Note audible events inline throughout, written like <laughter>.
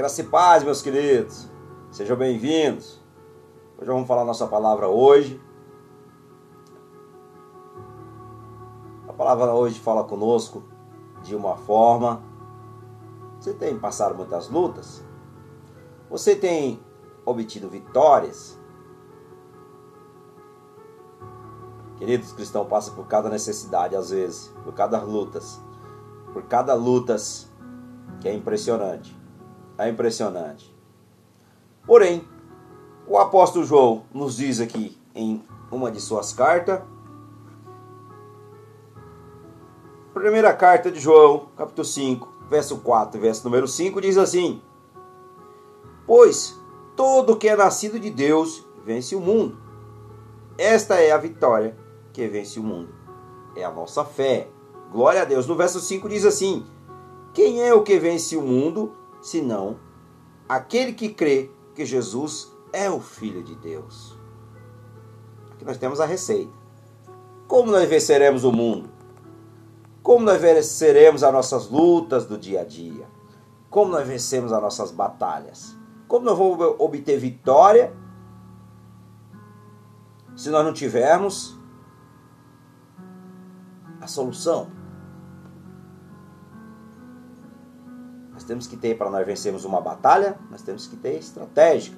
Graça e paz, meus queridos. Sejam bem-vindos. Hoje vamos falar nossa palavra hoje. A palavra hoje fala conosco de uma forma. Você tem passado muitas lutas? Você tem obtido vitórias? Queridos cristãos passam por cada necessidade às vezes, por cada lutas, por cada lutas que é impressionante. É impressionante. Porém, o apóstolo João nos diz aqui em uma de suas cartas, primeira carta de João, capítulo 5, verso 4, verso número 5, diz assim: Pois todo que é nascido de Deus vence o mundo. Esta é a vitória que vence o mundo. É a nossa fé. Glória a Deus. No verso 5 diz assim: Quem é o que vence o mundo, senão aquele que crê que Jesus é o Filho de Deus? Aqui nós temos a receita. Como nós venceremos o mundo? Como nós venceremos as nossas lutas do dia a dia? Como nós vencemos as nossas batalhas? Como nós vamos obter vitória se nós não tivermos a solução? Temos que ter, para nós vencermos uma batalha, nós temos que ter estratégia.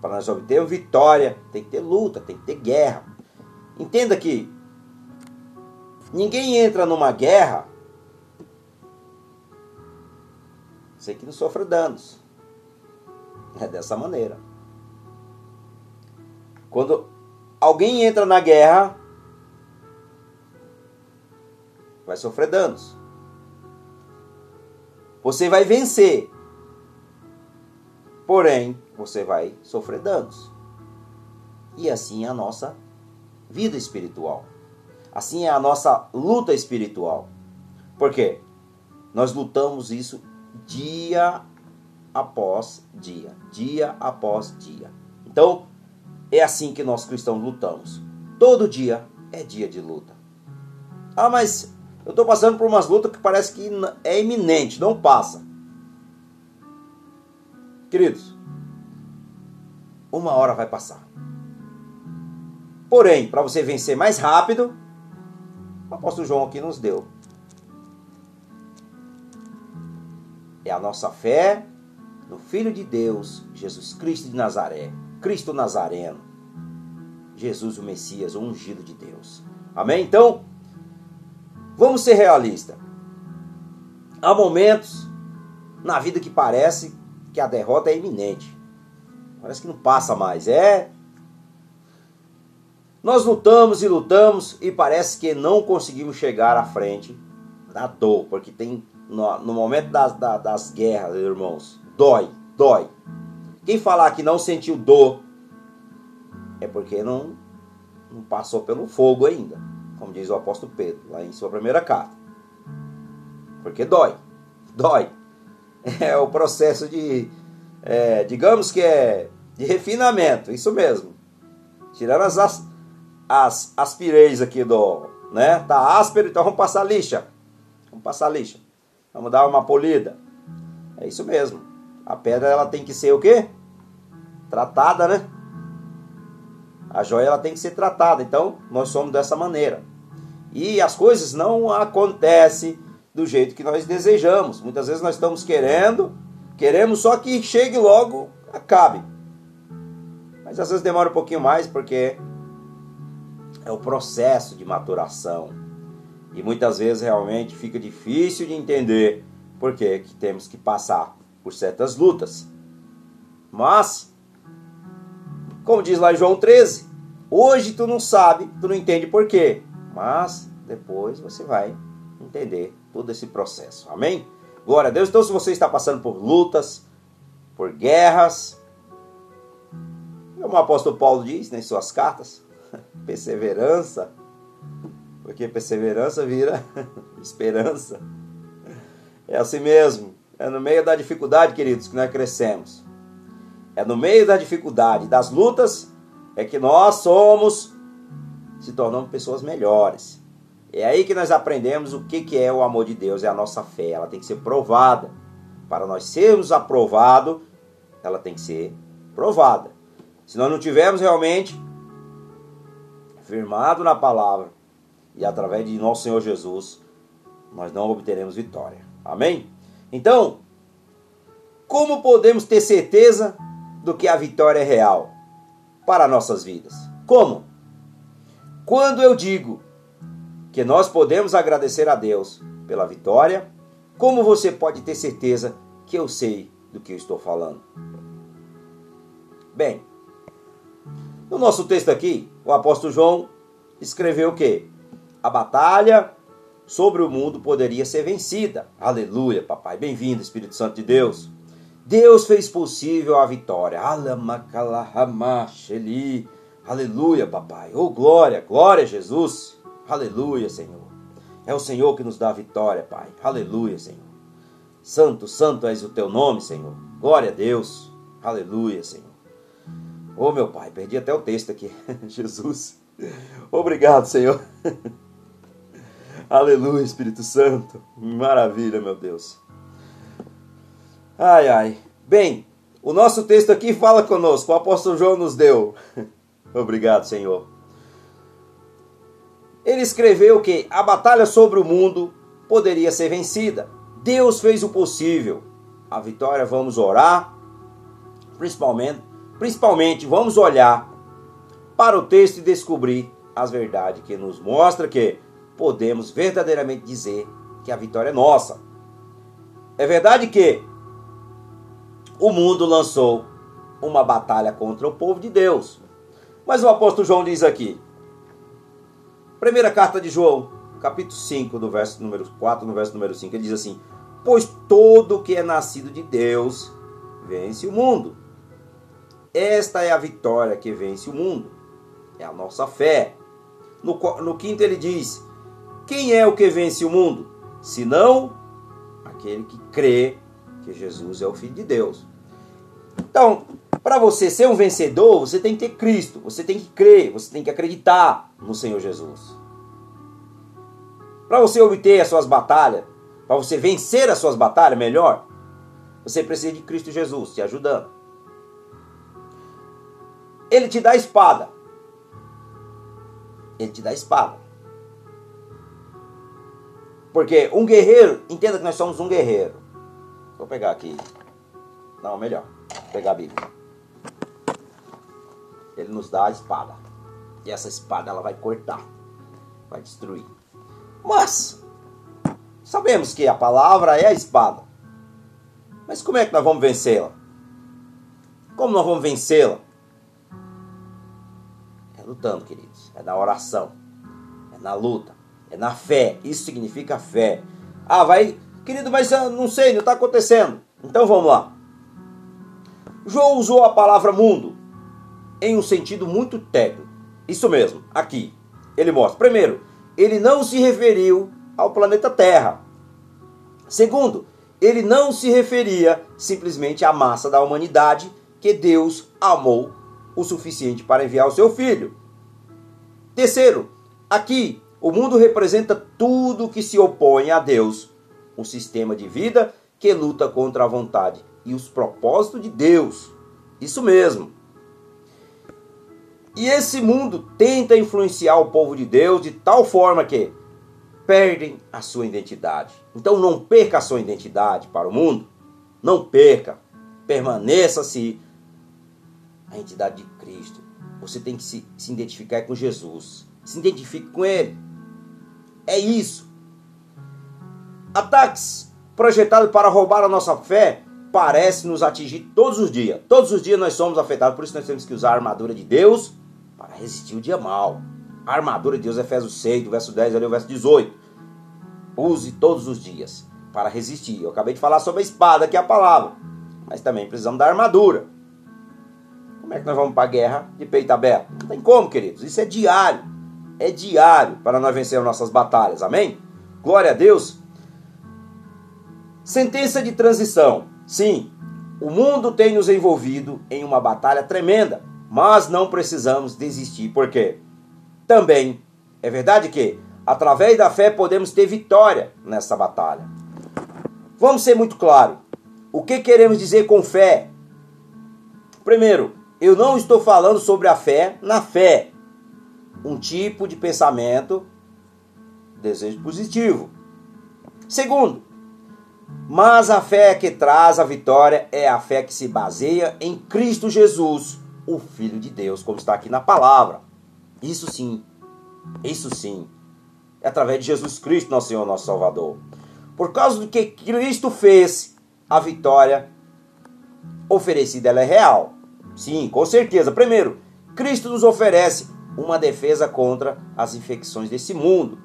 Para nós obtermos vitória, tem que ter luta, tem que ter guerra. Entenda que ninguém entra numa guerra sem que não sofra danos. É dessa maneira. Quando alguém entra na guerra, vai sofrer danos. Você vai vencer. Porém, você vai sofrer danos. E assim é a nossa vida espiritual. Assim é a nossa luta espiritual. Por quê? Nós lutamos isso dia após dia, dia após dia. Então, é assim que nós cristãos lutamos. Todo dia é dia de luta. Ah, mas eu estou passando por umas lutas que parece que é iminente, não passa. Queridos, uma hora vai passar. Porém, para você vencer mais rápido, o apóstolo João aqui nos deu. É a nossa fé no Filho de Deus, Jesus Cristo de Nazaré, Cristo Nazareno, Jesus o Messias, o ungido de Deus. Amém? Então, Vamos ser realistas. Há momentos na vida que parece que a derrota é iminente. Parece que não passa mais. É. Nós lutamos e lutamos e parece que não conseguimos chegar à frente da dor, porque tem no, no momento das, das, das guerras, irmãos, dói, dói. Quem falar que não sentiu dor é porque não, não passou pelo fogo ainda como diz o apóstolo Pedro, lá em sua primeira carta. Porque dói, dói. É o processo de, é, digamos que é de refinamento, isso mesmo. Tirando as, as, as aspireis aqui do, né? Tá áspero, então vamos passar lixa. Vamos passar lixa. Vamos dar uma polida. É isso mesmo. A pedra ela tem que ser o quê? Tratada, né? A joia ela tem que ser tratada. Então, nós somos dessa maneira. E as coisas não acontecem do jeito que nós desejamos. Muitas vezes nós estamos querendo, queremos só que chegue logo, acabe. Mas às vezes demora um pouquinho mais porque é o processo de maturação. E muitas vezes realmente fica difícil de entender por que temos que passar por certas lutas. Mas como diz lá em João 13, hoje tu não sabe, tu não entende por quê, mas depois você vai entender todo esse processo. Amém? Glória a Deus. Então, se você está passando por lutas, por guerras, como o apóstolo Paulo diz nas suas cartas, <laughs> perseverança, porque perseverança vira <laughs> esperança. É assim mesmo. É no meio da dificuldade, queridos, que nós crescemos. É no meio da dificuldade, das lutas, é que nós somos, se tornamos pessoas melhores. É aí que nós aprendemos o que é o amor de Deus, é a nossa fé. Ela tem que ser provada. para nós sermos aprovados, ela tem que ser provada. Se nós não tivermos realmente firmado na palavra e através de nosso Senhor Jesus, nós não obteremos vitória. Amém? Então, como podemos ter certeza do que a vitória é real para nossas vidas? Como? Quando eu digo que nós podemos agradecer a Deus pela vitória, como você pode ter certeza que eu sei do que eu estou falando? Bem, no nosso texto aqui, o apóstolo João escreveu o quê? A batalha sobre o mundo poderia ser vencida. Aleluia, papai. Bem-vindo, Espírito Santo de Deus. Deus fez possível a vitória. Aleluia, papai. Oh, glória, glória, Jesus. Aleluia, Senhor. É o Senhor que nos dá a vitória, Pai. Aleluia, Senhor. Santo, santo és o teu nome, Senhor. Glória a Deus. Aleluia, Senhor. Oh, meu Pai, perdi até o texto aqui. <laughs> Jesus. Obrigado, Senhor. <laughs> Aleluia, Espírito Santo. Maravilha, meu Deus. Ai, ai. Bem, o nosso texto aqui fala conosco. O apóstolo João nos deu. <laughs> Obrigado, Senhor. Ele escreveu que a batalha sobre o mundo poderia ser vencida. Deus fez o possível. A vitória vamos orar, principalmente, principalmente vamos olhar para o texto e descobrir as verdades que nos mostra que podemos verdadeiramente dizer que a vitória é nossa. É verdade que o mundo lançou uma batalha contra o povo de Deus. Mas o apóstolo João diz aqui, primeira carta de João, capítulo 5, no verso número 4, no verso número 5, ele diz assim: Pois todo que é nascido de Deus vence o mundo. Esta é a vitória que vence o mundo. É a nossa fé. No, no quinto ele diz: Quem é o que vence o mundo? Senão aquele que crê que Jesus é o Filho de Deus. Então, para você ser um vencedor, você tem que ter Cristo, você tem que crer, você tem que acreditar no Senhor Jesus. Para você obter as suas batalhas, para você vencer as suas batalhas melhor, você precisa de Cristo Jesus te ajudando. Ele te dá a espada. Ele te dá a espada. Porque um guerreiro, entenda que nós somos um guerreiro. Vou pegar aqui. Não, melhor. Vou pegar a Bíblia ele nos dá a espada. E essa espada ela vai cortar, vai destruir. Mas sabemos que a palavra é a espada. Mas como é que nós vamos vencê-la? Como nós vamos vencê-la? É lutando, queridos. É na oração. É na luta. É na fé. Isso significa fé. Ah, vai. Querido, mas não sei, não está acontecendo. Então vamos lá. João usou a palavra mundo em um sentido muito técnico. Isso mesmo, aqui. Ele mostra. Primeiro, ele não se referiu ao planeta Terra. Segundo, ele não se referia simplesmente à massa da humanidade que Deus amou o suficiente para enviar o seu filho. Terceiro, aqui o mundo representa tudo que se opõe a Deus, um sistema de vida que luta contra a vontade e os propósitos de Deus. Isso mesmo. E esse mundo tenta influenciar o povo de Deus de tal forma que perdem a sua identidade. Então não perca a sua identidade para o mundo. Não perca. Permaneça-se a identidade de Cristo. Você tem que se, se identificar com Jesus. Se identifique com Ele. É isso. Ataques projetados para roubar a nossa fé parece nos atingir todos os dias. Todos os dias nós somos afetados, por isso nós temos que usar a armadura de Deus para resistir o dia mal. A armadura de Deus, Efésios 6, do verso 10 ali, o verso 18. Use todos os dias para resistir. Eu acabei de falar sobre a espada, que é a palavra. Mas também precisamos da armadura. Como é que nós vamos para a guerra de peito aberto? Não tem como, queridos. Isso é diário. É diário para nós vencermos nossas batalhas. Amém? Glória a Deus. Sentença de transição. Sim, o mundo tem nos envolvido em uma batalha tremenda mas não precisamos desistir, porque também é verdade que através da fé podemos ter vitória nessa batalha. Vamos ser muito claro. o que queremos dizer com fé? Primeiro, eu não estou falando sobre a fé na fé, um tipo de pensamento, desejo positivo. Segundo, mas a fé que traz a vitória é a fé que se baseia em Cristo Jesus, o Filho de Deus, como está aqui na palavra. Isso sim, isso sim, é através de Jesus Cristo, nosso Senhor, nosso Salvador. Por causa do que Cristo fez, a vitória oferecida ela é real. Sim, com certeza. Primeiro, Cristo nos oferece uma defesa contra as infecções desse mundo.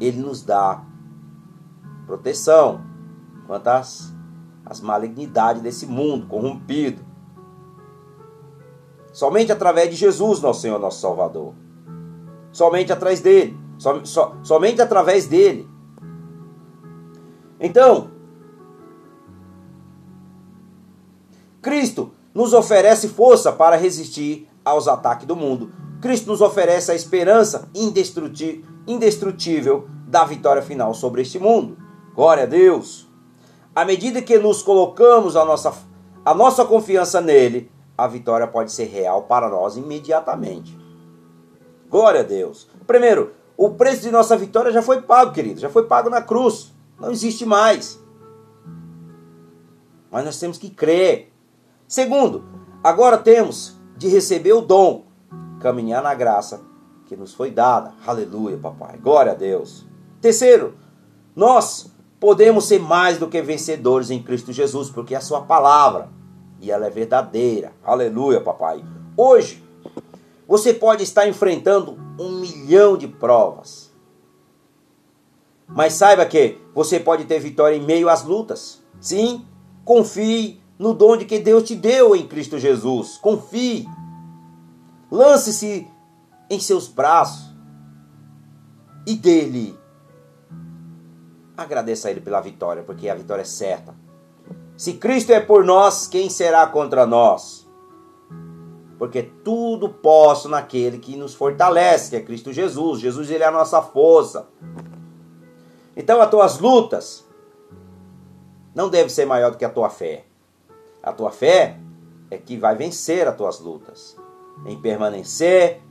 Ele nos dá proteção contra as, as malignidades desse mundo corrompido. Somente através de Jesus, nosso Senhor, nosso Salvador. Somente atrás dele. So, somente através dele. Então, Cristo nos oferece força para resistir aos ataques do mundo. Cristo nos oferece a esperança indestrutível da vitória final sobre este mundo. Glória a Deus! À medida que nos colocamos a nossa, a nossa confiança nele, a vitória pode ser real para nós imediatamente. Glória a Deus! Primeiro, o preço de nossa vitória já foi pago, querido, já foi pago na cruz. Não existe mais. Mas nós temos que crer. Segundo, agora temos de receber o dom, caminhar na graça que nos foi dada. Aleluia, papai. Glória a Deus. Terceiro, nós podemos ser mais do que vencedores em Cristo Jesus, porque é a sua palavra e ela é verdadeira. Aleluia, papai. Hoje, você pode estar enfrentando um milhão de provas. Mas saiba que você pode ter vitória em meio às lutas. Sim, confie no dom de que Deus te deu em Cristo Jesus. Confie. Lance-se em seus braços e dele. Agradeça a Ele pela vitória, porque a vitória é certa. Se Cristo é por nós, quem será contra nós? Porque tudo posso naquele que nos fortalece, que é Cristo Jesus. Jesus ele é a nossa força. Então as tuas lutas não devem ser maior do que a tua fé. A tua fé é que vai vencer as tuas lutas. Em permanecer,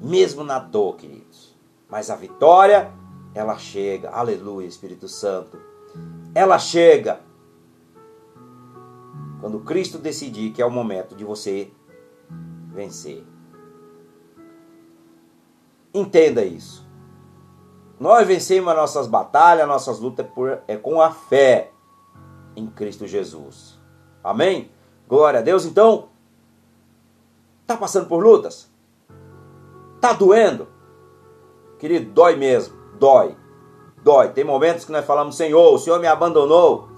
mesmo na dor, queridos. Mas a vitória, ela chega. Aleluia, Espírito Santo. Ela chega quando Cristo decidir que é o momento de você vencer. Entenda isso. Nós vencemos as nossas batalhas, nossas lutas por, é com a fé em Cristo Jesus. Amém? Glória a Deus. Então, tá passando por lutas? Tá doendo? Querido, dói mesmo. Dói. Dói. Tem momentos que nós falamos, Senhor, o Senhor me abandonou.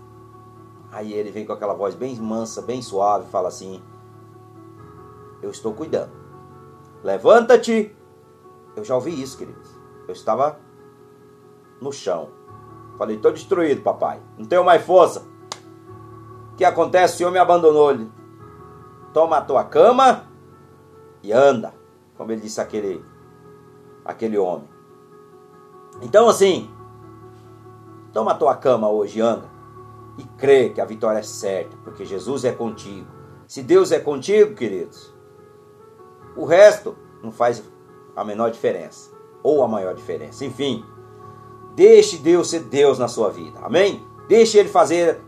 Aí ele vem com aquela voz bem mansa, bem suave, fala assim: Eu estou cuidando. Levanta-te. Eu já ouvi isso, queridos. Eu estava no chão. Falei, estou destruído, papai. Não tenho mais força. O que acontece? O Senhor me abandonou. Ele, Toma a tua cama e anda. Como ele disse aquele, aquele homem. Então, assim, toma tua cama hoje anda. E crê que a vitória é certa, porque Jesus é contigo. Se Deus é contigo, queridos, o resto não faz a menor diferença. Ou a maior diferença. Enfim, deixe Deus ser Deus na sua vida. Amém? Deixe Ele fazer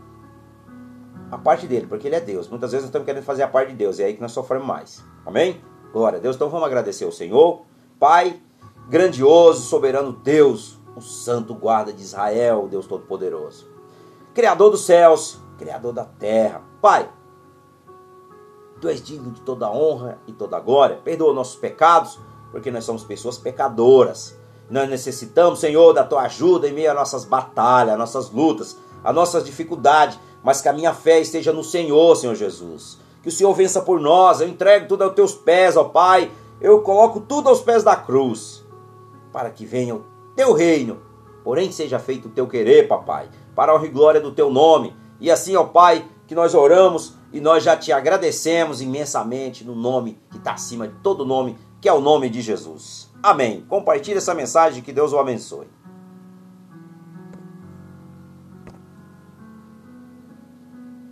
a parte dele, porque ele é Deus. Muitas vezes nós estamos querendo fazer a parte de Deus, e é aí que nós sofremos mais. Amém? Glória a Deus. Então vamos agradecer ao Senhor, Pai, grandioso, soberano Deus, o santo guarda de Israel, Deus Todo-Poderoso. Criador dos céus, Criador da terra. Pai, Tu és digno de toda honra e toda glória. Perdoa nossos pecados, porque nós somos pessoas pecadoras. Nós necessitamos, Senhor, da Tua ajuda em meio às nossas batalhas, às nossas lutas, às nossas dificuldades mas que a minha fé esteja no Senhor, Senhor Jesus. Que o Senhor vença por nós, eu entrego tudo aos teus pés, ó Pai. Eu coloco tudo aos pés da cruz, para que venha o teu reino, porém seja feito o teu querer, papai, para a honra e glória do teu nome. E assim, ó Pai, que nós oramos e nós já te agradecemos imensamente no nome que está acima de todo nome, que é o nome de Jesus. Amém. Compartilhe essa mensagem, que Deus o abençoe.